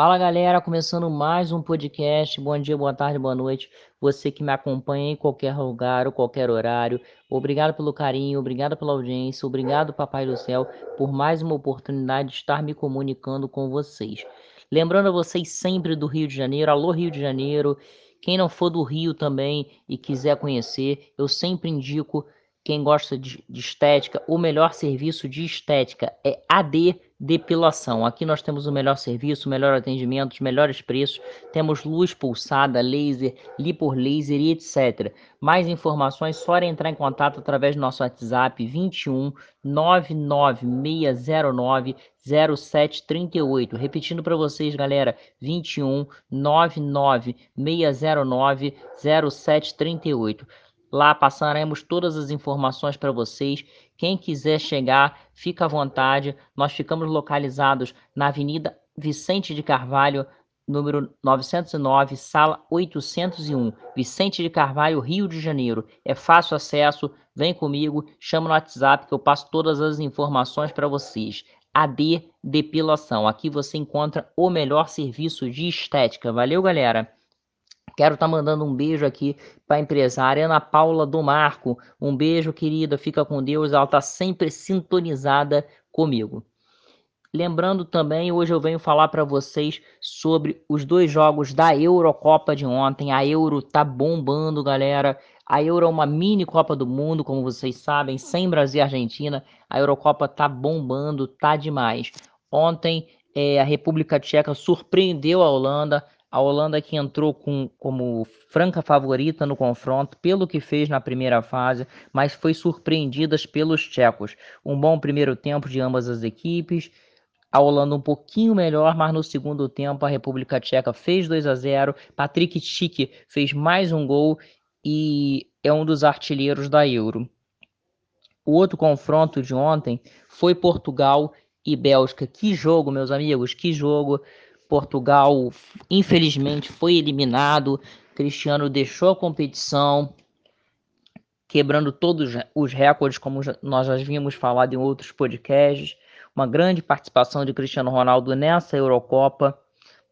Fala galera, começando mais um podcast. Bom dia, boa tarde, boa noite. Você que me acompanha em qualquer lugar ou qualquer horário. Obrigado pelo carinho, obrigado pela audiência, obrigado, Papai do Céu, por mais uma oportunidade de estar me comunicando com vocês. Lembrando a vocês sempre do Rio de Janeiro, alô Rio de Janeiro. Quem não for do Rio também e quiser conhecer, eu sempre indico quem gosta de, de estética, o melhor serviço de estética é AD Depilação. Aqui nós temos o melhor serviço, o melhor atendimento, os melhores preços. Temos luz pulsada, laser, lipor laser e etc. Mais informações, só entrar em contato através do nosso WhatsApp 21 99609 0738. Repetindo para vocês, galera, 21 99609 0738. Lá passaremos todas as informações para vocês. Quem quiser chegar, fica à vontade. Nós ficamos localizados na Avenida Vicente de Carvalho, número 909, sala 801, Vicente de Carvalho, Rio de Janeiro. É fácil acesso. Vem comigo, chama no WhatsApp que eu passo todas as informações para vocês. AD Depilação. Aqui você encontra o melhor serviço de estética. Valeu, galera! Quero estar tá mandando um beijo aqui para a empresária Ana Paula do Marco. Um beijo, querida. Fica com Deus. Ela está sempre sintonizada comigo. Lembrando também, hoje eu venho falar para vocês sobre os dois jogos da Eurocopa de ontem. A Euro tá bombando, galera. A Euro é uma mini Copa do Mundo, como vocês sabem, sem Brasil e Argentina. A Eurocopa tá bombando, tá demais. Ontem é, a República Tcheca surpreendeu a Holanda a Holanda que entrou com, como franca favorita no confronto pelo que fez na primeira fase, mas foi surpreendida pelos tchecos. Um bom primeiro tempo de ambas as equipes. A Holanda um pouquinho melhor, mas no segundo tempo a República Tcheca fez 2 a 0. Patrick Schick fez mais um gol e é um dos artilheiros da Euro. O outro confronto de ontem foi Portugal e Bélgica. Que jogo, meus amigos, que jogo! Portugal, infelizmente, foi eliminado. Cristiano deixou a competição, quebrando todos os recordes, como nós já vimos falado em outros podcasts. Uma grande participação de Cristiano Ronaldo nessa Eurocopa,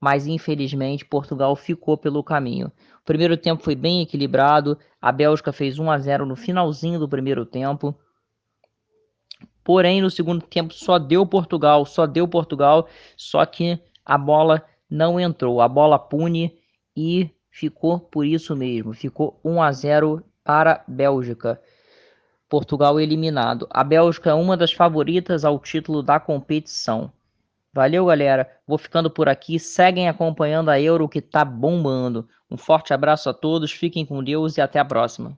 mas infelizmente Portugal ficou pelo caminho. O primeiro tempo foi bem equilibrado, a Bélgica fez 1 a 0 no finalzinho do primeiro tempo. Porém, no segundo tempo só deu Portugal, só deu Portugal, só que a bola não entrou. A bola pune e ficou por isso mesmo. Ficou 1 a 0 para a Bélgica. Portugal eliminado. A Bélgica é uma das favoritas ao título da competição. Valeu, galera. Vou ficando por aqui. Seguem acompanhando a Euro que tá bombando. Um forte abraço a todos, fiquem com Deus e até a próxima.